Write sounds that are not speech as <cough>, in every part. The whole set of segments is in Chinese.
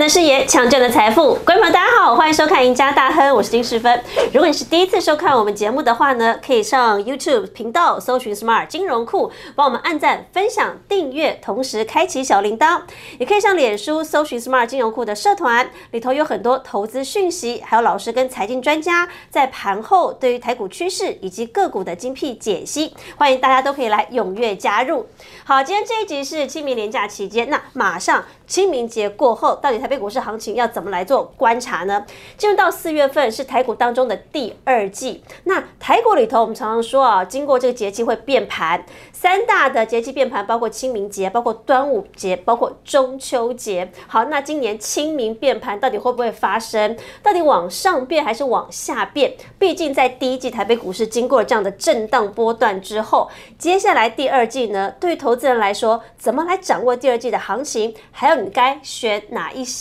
的视野，抢救的财富，观众朋友大家好，欢迎收看《赢家大亨》，我是丁世芬。如果你是第一次收看我们节目的话呢，可以上 YouTube 频道搜寻 Smart 金融库，帮我们按赞、分享、订阅，同时开启小铃铛。也可以上脸书搜寻 Smart 金融库的社团，里头有很多投资讯息，还有老师跟财经专家在盘后对于台股趋势以及个股的精辟解析，欢迎大家都可以来踊跃加入。好，今天这一集是清明连假期间，那马上清明节过后，到底台台北股市行情要怎么来做观察呢？进入到四月份是台股当中的第二季，那台股里头我们常常说啊，经过这个节气会变盘，三大的节气变盘包括清明节、包括端午节、包括中秋节。好，那今年清明变盘到底会不会发生？到底往上变还是往下变？毕竟在第一季台北股市经过了这样的震荡波段之后，接下来第二季呢，对于投资人来说，怎么来掌握第二季的行情？还有你该选哪一些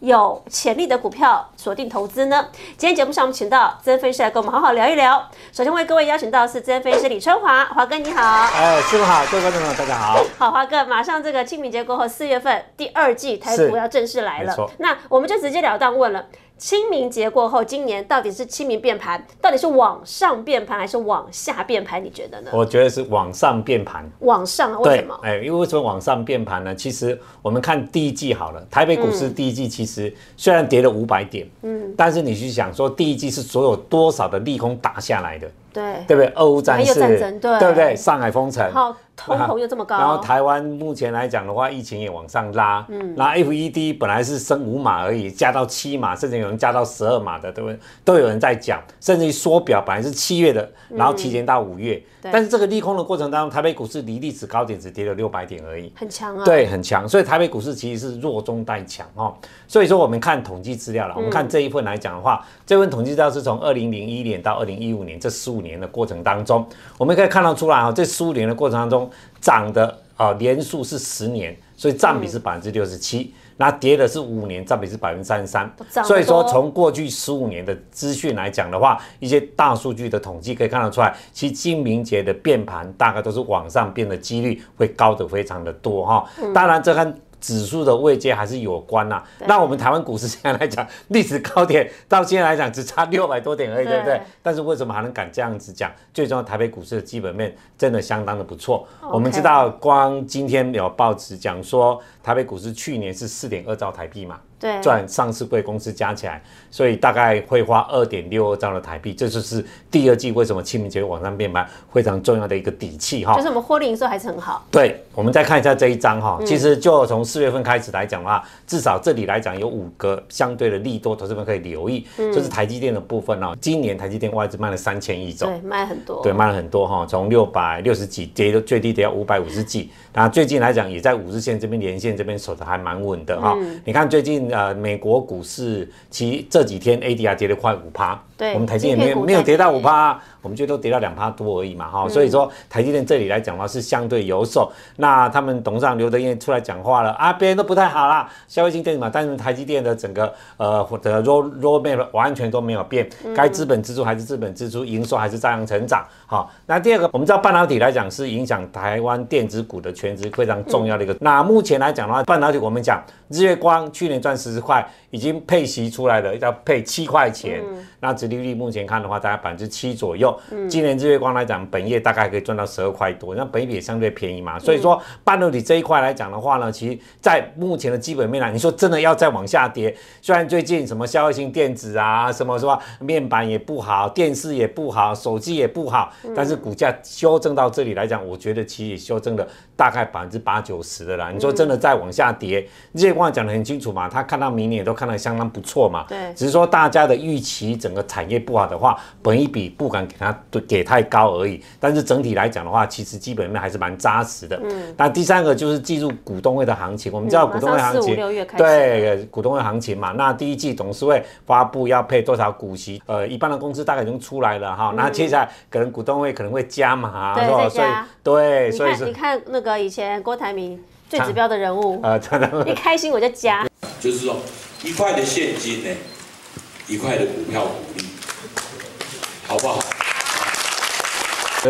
有潜力的股票锁定投资呢？今天节目上我们请到资深分析师来跟我们好好聊一聊。首先为各位邀请到是资深分析师李春华，华哥你好。哎，师傅好，各位观众朋友大家好。好，华哥，马上这个清明节过后，四月份第二季台股要正式来了。那我们就直截了当问了。清明节过后，今年到底是清明变盘，到底是往上变盘还是往下变盘？你觉得呢？我觉得是往上变盘。往上啊？为什么？哎，因为为什么往上变盘呢？其实我们看第一季好了，台北股市第一季其实虽然跌了五百点，嗯，但是你去想说第一季是所有多少的利空打下来的，对，对不对？俄乌战还有事，战争对对不对？上海封城，好，通膨又这么高，然后台湾目前来讲的话，疫情也往上拉，嗯，那 FED 本来是升五码而已，加到七码，甚至有人加到十二码的，对不对？都有人在讲，甚至于缩表本来是七月的，然后提前到五月，嗯但是这个利空的过程当中，台北股市离历史高点只跌了六百点而已。很强啊。，对，很强，所以台北股市其实是弱中带强哦。所以说我们看统计资料了，我们看这一份来讲的话，这份统计资料是从二零零一年到二零一五年这十五年的过程当中，我们可以看得出来啊，这十五年的过程当中涨的啊年数是十年，所以占比是百分之六十七。那跌的是五年，占比是百分之三十三所以说从过去十五年的资讯来讲的话，一些大数据的统计可以看得出来，其实清明节的变盘大概都是往上变的几率会高的非常的多哈。当然这跟指数的位阶还是有关呐、对那我们台湾股市现在来讲，历史高点到现在来讲只差六百多点而已，对不对对？但是为什么还能敢这样子讲？最重要，台北股市的基本面真的相当的不错。我们知道，光今天有报纸讲说，台北股市去年是四点二兆台币嘛，对，赚上市贵公司加起来，所以大概会花二点六二兆的台币，这就是第二季为什么清明节往上变盘非常重要的一个底气哈。就是我们获利营收还是很好。对，我们再看一下这一张哈，其实就从四月份开始来讲的话，至少这里来讲有五个相对的利多，投资们可以留意，就是台积电的部分哦。今年台积电外资卖了三千亿种，对，卖很多。对，卖了很多哈，从六百六十几跌到最低跌到五百五十几，那最近来讲也在五日线这边连线这边守的还蛮稳的哈。你看最近呃美国股市其实这几天 ADR 跌了快五趴，对我们台积电没有没有跌到五趴，我们最多跌到两趴多而已嘛哈。所以说台积电这里来讲的话是相对有手，那他们董事长刘德燕出来讲话了啊，别人都不太好啦，消费性电子嘛，但是台积电的整个呃的 road roadmap 完全都没有变，该资本支出还是资本支出，营收还是照样成长。好，那第二个，我们知道半导体来讲是影响台湾电子股的全值非常重要的一个。那目前来讲的话，半导体我们讲日月光去年赚十块，已经配息出来了，要配七块钱。那殖利率目前看的话，大概百分之七左右。今年日月光来讲，本业大概可以赚到十二块多，那本益比也相对便宜嘛。所以说半导体这一块来讲的话呢，其实在目前的基本面来，你说真的要再往下跌，虽然最近什么消费性电子啊，什么说面板也不好，电视也不好，手机也不好，但是股价修正到这里来讲，我觉得其实也修正了大概百分之八九十的啦。你说真的再往下跌，日月光讲得很清楚嘛，他看到明年也都看得相当不错嘛。对只是说大家的预期整个产业不好的话，本一比不敢给它给太高而已。但是整体来讲的话，其实基本面还是蛮扎实的。嗯。那第三个就是进入股东会的行情，我们知道嗯股东会行马上四情，五六月开对股东会行情嘛。那第一季董事会发布要配多少股息，呃，一般的公司大概已经出来了哈。那接下来可能股东会可能会加码，对所以对，你所以你看那个以前郭台铭 <laughs> 最指标的人物，呃，<laughs> 真的 <laughs> 一开心我就加，就是说一块的现金呢，一块的股票股利，好不好？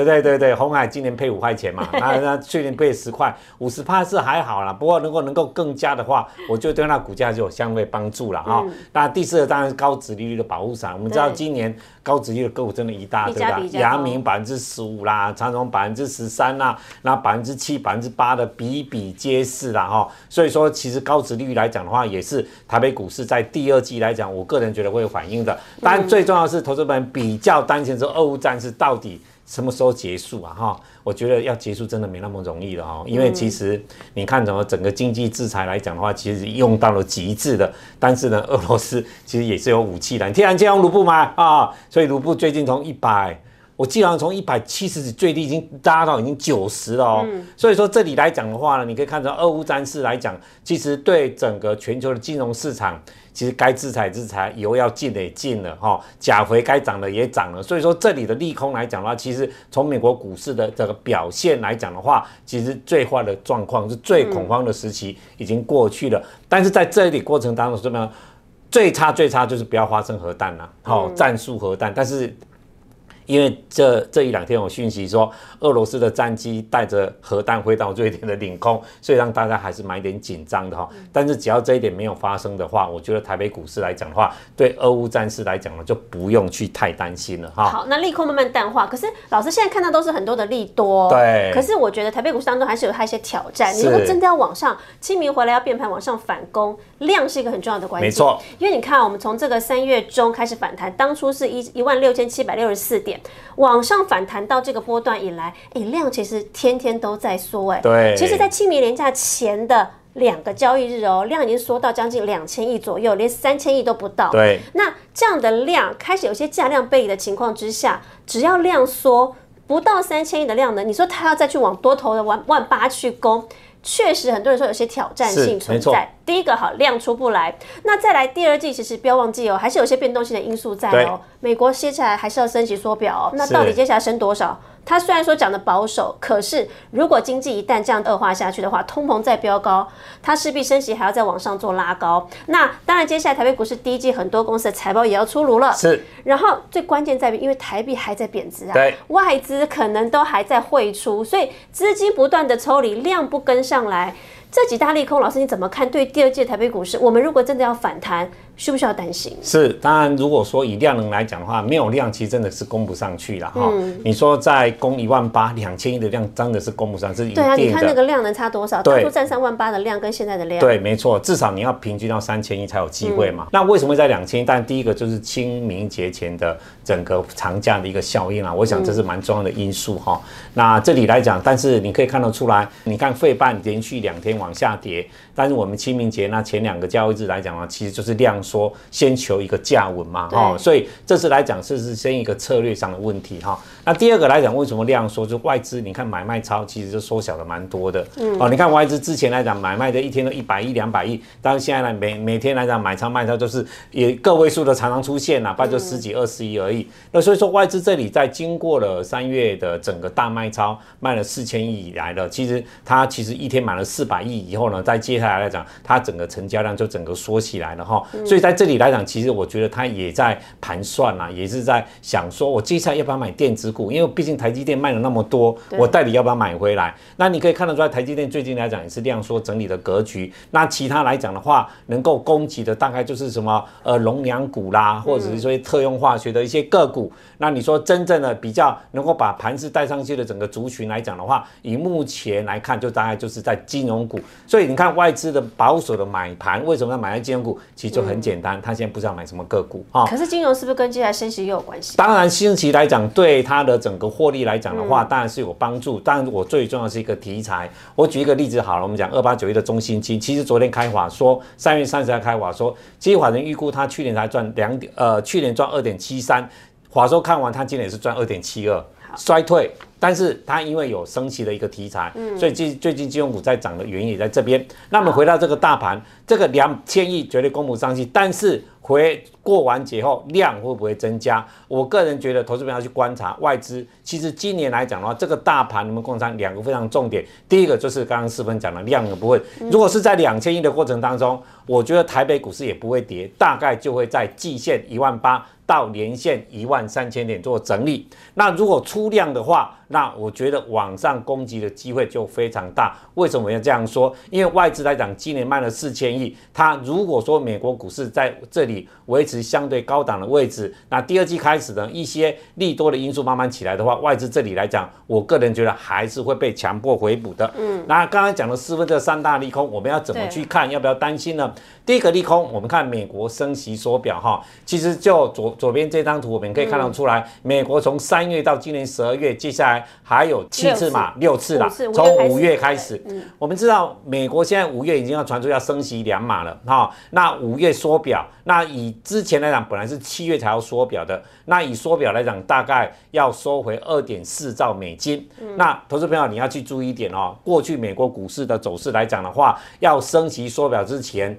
对对对对，红海今年配五块钱嘛，<laughs> 那那去年配十块，五十帕是还好啦。不过如果能够更加的话，我就对那股价就有相对帮助了哈。那第四个当然是高值利率的保护伞，我们知道今年高值利率的个股真的一大堆啦，阳明百分之十五啦，长荣百分之十三啦，那百分之七、百分之八的比比皆是啦哈。所以说，其实高值利率来讲的话，也是台北股市在第二季来讲，我个人觉得会有反应的。但最重要是，投资本比较担心说，俄乌战事到底什么时候结束啊？哈，我觉得要结束真的没那么容易了哈。因为其实你看，怎么整个经济制裁来讲的话，其实用到了极致的。但是呢，俄罗斯其实也是有武器的。天然气用卢布买？啊，所以卢布最近从一百。我基本上从一百七十最低已经拉到已经九十了哦，所以说这里来讲的话呢，你可以看到俄乌战事来讲，其实对整个全球的金融市场，其实该制裁制裁，油要进的也进了哈，钾肥该涨的也涨了，所以说这里的利空来讲的话，其实从美国股市的这个表现来讲的话，其实最坏的状况是最恐慌的时期已经过去了，但是在这里过程当中怎么样？最差最差就是不要发生核弹了，好战术核弹，但是。因为这这一两天有讯息说，俄罗斯的战机带着核弹飞到瑞典的领空，所以让大家还是蛮点紧张的哈。但是只要这一点没有发生的话，我觉得台北股市来讲的话，对俄乌战事来讲呢，就不用去太担心了哈。好，那利空慢慢淡化。可是老师现在看到都是很多的利多，对。可是我觉得台北股市当中还是有它一些挑战。你如果真的要往上，清明回来要变盘往上反攻，量是一个很重要的关键。没错。因为你看，我们从这个三月中开始反弹，当初是一一万六千七百六十四点。往上反弹到这个波段以来，哎，量其实天天都在缩，哎，对，其实，在清明年假前的两个交易日哦，量已经缩到将近两千亿左右，连三千亿都不到。对，那这样的量开始有些价量背离的情况之下，只要量缩不到三千亿的量呢，你说它要再去往多头的万万八去攻？确实，很多人说有些挑战性存在。第一个好量出不来，那再来第二季，其实不要忘记哦，还是有些变动性的因素在哦。美国接下来还是要升级缩表，那到底接下来升多少？它虽然说讲的保守，可是如果经济一旦这样恶化下去的话，通膨再飙高，它势必升息还要再往上做拉高。那当然，接下来台北股市第一季很多公司的财报也要出炉了。是。然后最关键在于，因为台币还在贬值啊，外资可能都还在汇出，所以资金不断的抽离，量不跟上来。这几大利空，老师你怎么看？对第二届台北股市，我们如果真的要反弹？需不需要担心？是，当然，如果说以量能来讲的话，没有量其实真的是供不上去了哈。你说在供一万八、两千亿的量，真的是供不上，是一定的。对啊，你看那个量能差多少？当初占三万八的量跟现在的量。对，没错，至少你要平均到三千亿才有机会嘛。那为什么在两千亿？但第一个就是清明节前的整个长假的一个效应啊，我想这是蛮重要的因素哈。那这里来讲，但是你可以看得出来，你看费半连续两天往下跌，但是我们清明节那前两个交易日来讲啊，其实就是量。说先求一个价稳嘛，哈，所以这次来讲，这是先一个策略上的问题哈。那第二个来讲，为什么量缩？就外资，你看买卖超其实就缩小了蛮多的，嗯哦，你看外资之前来讲买卖的一天都一百亿、两百亿，但是现在呢，每每天来讲买超卖超都是也个位数的常常出现，哪怕就十几二十亿而已。那所以说外资这里在经过了三月的整个大卖超，卖了四千亿以来了，其实它其实一天买了四百亿以后呢，在接下来来讲，它整个成交量就整个缩起来了哈，所以。所以在这里来讲，其实我觉得他也在盘算啦，也是在想说，我接下来要不要买电子股？因为毕竟台积电卖了那么多，我到底要不要买回来？那你可以看得出来，台积电最近来讲也是量缩整理的格局。那其他来讲的话，能够攻击的大概就是什么呃龙粮股啦，或者是说特用化学的一些个股。那你说真正的比较能够把盘势带上去的整个族群来讲的话，以目前来看，就大概就是在金融股。所以你看外资的保守的买盘，为什么要买在金融股？其实就很。简单，他现在不知道买什么个股啊。可是金融是不是跟接下来升息也有关系？当然，升息来讲，对它的整个获利来讲的话，当然是有帮助。但，我最重要是一个题材。我举一个例子好了，我们讲二八九一的中心金，其实昨天开法说，三月三十号开法说，其实法人预估他去年才赚两点，呃，去年赚二点七三，法说看完，他今年也是赚二点七二，衰退。但是它因为有升息的一个题材，所以最最近金融股在涨的原因也在这边。那么回到这个大盘，这个两千亿绝对供不上去，但是回过完节后量会不会增加？我个人觉得投资者要去观察外资。其实今年来讲的话，这个大盘我们共上两个非常重点。第一个就是刚刚四分讲的量的部分，如果是在两千亿的过程当中，我觉得台北股市也不会跌，大概就会在季线一万八。到年线一万三千点做整理，那如果出量的话，那我觉得往上攻击的机会就非常大。为什么要这样说？因为外资来讲，今年卖了四千亿，它如果说美国股市在这里维持相对高档的位置，那第二季开始呢，一些利多的因素慢慢起来的话，外资这里来讲，我个人觉得还是会被强迫回补的。嗯，那刚才讲了四分这三大利空，我们要怎么去看？要不要担心呢？第一个利空，我们看美国升息缩表哈，其实就左。左边这张图，我们可以看得出来，美国从三月到今年十二月，接下来还有七次嘛，六次啦。从五月开始，我们知道美国现在五月已经要传出要升息两码了哈。那五月缩表，那以之前来讲，本来是七月才要缩表的，那以缩表来讲，大概要收回二点四兆美金。那投资朋友你要去注意一点哦，过去美国股市的走势来讲的话，要升息缩表之前。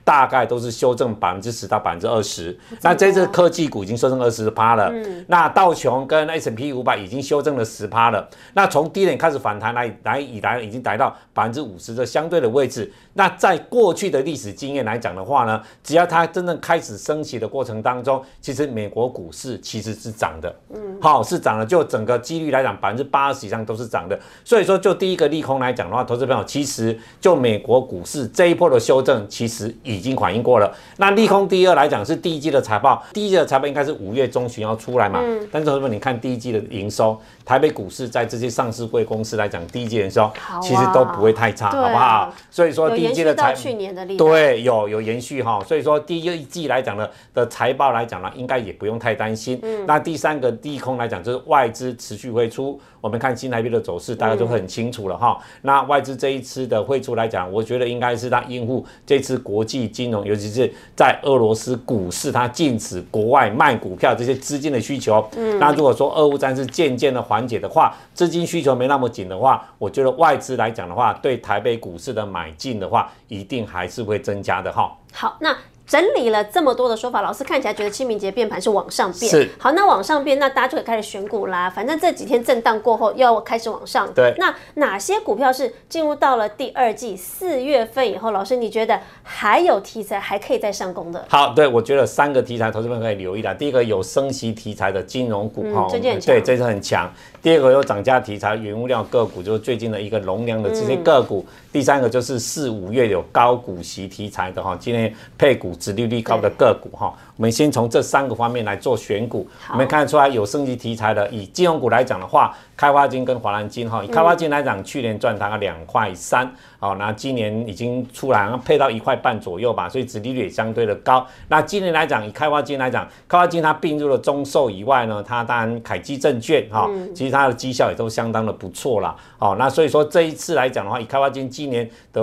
大概都是修正百分之十到百分之二十，那这次科技股已经修正二十趴了。那道琼跟 S P 五百已经修正了十趴了。那从低点开始反弹来来以来，已经达到百分之五十的相对的位置。那在过去的历史经验来讲的话呢，只要它真正开始升起的过程当中，其实美国股市其实是涨的。嗯，好，是涨的，就整个几率来讲，百分之八十以上都是涨的。所以说，就第一个利空来讲的话，投资朋友其实就美国股市这一波的修正，其实已已经反映过了。那利空第二来讲是第一季的财报，第一季的财报应该是五月中旬要出来嘛？嗯。但是同学们，你看第一季的营收，台北股市在这些上市贵公司来讲，第一季营收其实都不会太差，好不好？所以说第一季的财去年的利对有有延续哈。所以说第一季来讲呢的财报来讲呢，应该也不用太担心。嗯。那第三个利空来讲，就是外资持续会出。我们看新台币的走势，大家都很清楚了哈。那外资这一次的汇出来讲，我觉得应该是它应付这次国际金融，尤其是在俄罗斯股市，它禁止国外卖股票这些资金的需求。嗯，那如果说俄乌战事渐渐的缓解的话，资金需求没那么紧的话，我觉得外资来讲的话，对台北股市的买进的话，一定还是会增加的哈。好，那。整理了这么多的说法，老师看起来觉得清明节变盘是往上变。是。好，那往上变，那大家就可以开始选股啦。反正这几天震荡过后，又要开始往上。对。那哪些股票是进入到了第二季四月份以后，老师你觉得还有题材还可以再上攻的？好，对我觉得三个题材，投资们可以留意的。第一个有升息题材的金融股，哈，对，这是很强。第二个有涨价题材，原物料个股，就是最近的一个龙粮的这些个股。第三个就是四五月有高股息题材的哈，今天配股、殖利率高的个股哈。我们先从这三个方面来做选股。我们看得出来有升级题材的，以金融股来讲的话，开发金跟华南金哈。以开发金来讲，去年赚大概两块三，好，那今年已经出来配到一块半左右吧，所以殖利率也相对的高。那今年来讲，以开发金来讲，开发金它并入了中寿以外呢，它当然凯基证券哈，其实它的绩效也都相当的不错啦。好，那所以说这一次来讲的话，以开发金今年的。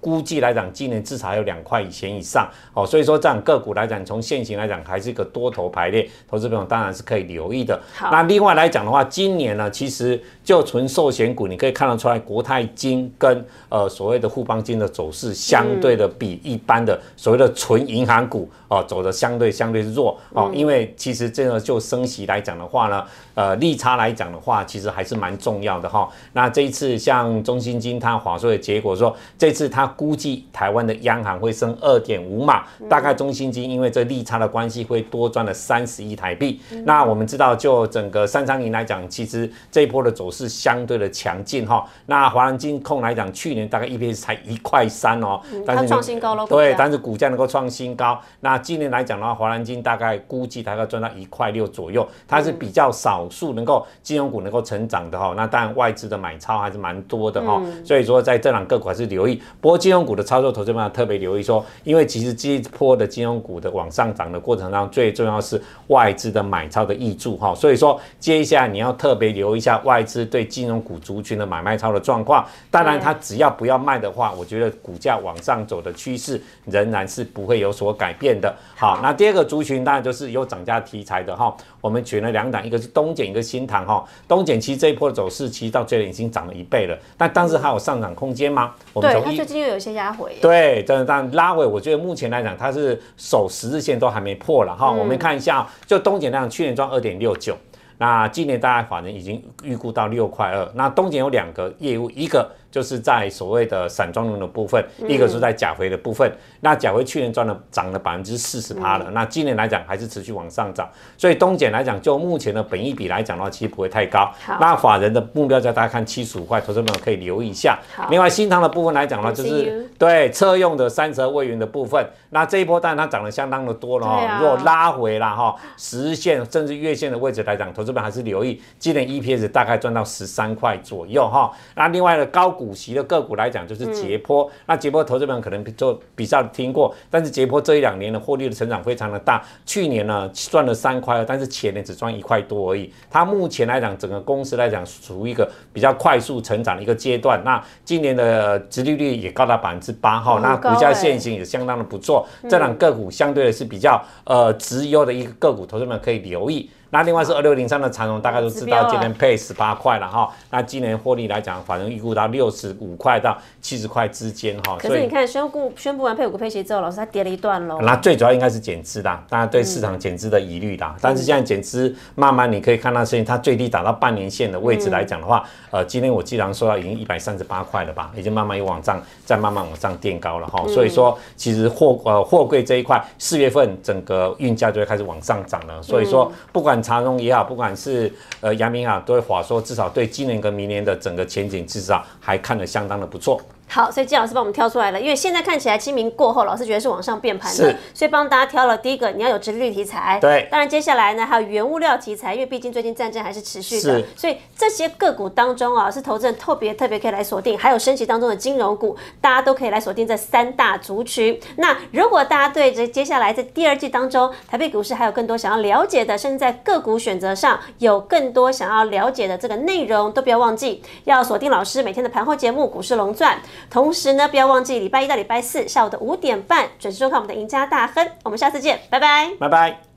估计来讲，今年至少有两块以前以上，哦，所以说这样个股来讲，从现行来讲，还是一个多头排列，投资朋友当然是可以留意的。那另外来讲的话，今年呢，其实就纯寿险股，你可以看得出来，国泰金跟呃所谓的富邦金的走势，相对的比一般的所谓的纯银行股哦走的相对相对弱哦，因为其实这个就升息来讲的话呢，呃利差来讲的话，其实还是蛮重要的哈。那这一次像中信金它划税的结果说，这次它估计台湾的央行会升二点五码，大概中信金因为这利差的关系会多赚了三十亿台币。那我们知道，就整个三商银来讲，其实这一波的走势相对的强劲哈。那华南金控来讲，去年大概 EPS 才一块三哦，但是创新高了。对，但是股价能够创新高。那今年来讲的话，华南金大概估计大概赚到一块六左右，它是比较少数能够金融股能够成长的哈。那当然外资的买超还是蛮多的哈，所以说在这两个股还是留意。不过金融股的操作，投资们要特别留意说，因为其实这一波的金融股的往上涨的过程当中，最重要是外资的买超的益注哈，所以说接下来你要特别留意一下外资对金融股族群的买卖超的状况。当然，它只要不要卖的话，我觉得股价往上走的趋势仍然是不会有所改变的。好，那第二个族群当然就是有涨价题材的哈，我们选了两档，一个是东碱，一个新塘哈。东碱其实这一波的走势其实到这里已经涨了一倍了，但当时还有上涨空间吗？我们从它最近又有一些压回。对，真的，但拉回，我觉得目前来讲，它是守十日线都还没破了哈。我们看一下，就东碱量，去年赚二点六九，那今年大概反正已经预估到六块二。那东碱有两个业务，一个就是在所谓的散装轮的部分，一个是在钾肥的部分。那钾肥去年赚了涨了百分之四十趴了，那今年来讲还是持续往上涨。所以东碱来讲，就目前的本益比来讲的话，其实不会太高。那法人的目标价大家看七十五块，投资朋友可以留意一下。另外新塘的部分来讲的话，就是对车用的三十二位元的部分，那这一波当然它涨得相当的多了哈。如果拉回了哈，十线甚至月线的位置来讲，投资朋友还是留意今年 EPS 大概赚到十三块左右哈。那另外的高股息的个股来讲，就是捷波。那捷波投资朋友可能就比较听过，但是捷波这一两年的获利的成长非常的大。去年呢赚了三块，但是前年只赚一块多而已。它目前来讲，整个公司来讲属于一个比较快速成长的一个阶段。那今年的殖利率也高达百分之八哈，那股价现形也相当的不错。这两个股相对的是比较呃直优的一个个股，投资们可以留意。那另外是二六零三的长荣，大概都知道今天配十八块了哈。那今年获利来讲，反正预估到六十五块到七十块之间哈。可是你看宣布宣布完配股配息之后，老师它跌了一段喽。那最主要应该是减资啦，大家对市场减资的疑虑啦。但是现在减资慢慢你可以看到，现在它最低打到半年线的位置来讲的话，呃，今天我既然说到已经一百三十八块了吧，已经慢慢又往上再慢慢往上垫高了哈。所以说，其实货呃货柜这一块，四月份整个运价就会开始往上涨了。所以说，不管茶农也好，不管是呃杨明啊，都会话说，至少对今年跟明年的整个前景，至少还看得相当的不错。好，所以季老师帮我们挑出来了，因为现在看起来清明过后，老师觉得是往上变盘的，所以帮大家挑了第一个，你要有直率题材。对，当然接下来呢还有原物料题材，因为毕竟最近战争还是持续的，所以这些个股当中啊，是投资人特别特别可以来锁定，还有升级当中的金融股，大家都可以来锁定这三大族群。那如果大家对这接下来在第二季当中，台北股市还有更多想要了解的，甚至在个股选择上有更多想要了解的这个内容，都不要忘记要锁定老师每天的盘后节目《股市龙钻》，同时呢，不要。忘记礼拜一到礼拜四下午的五点半准时收看我们的赢家大亨，我们下次见，拜拜，拜拜。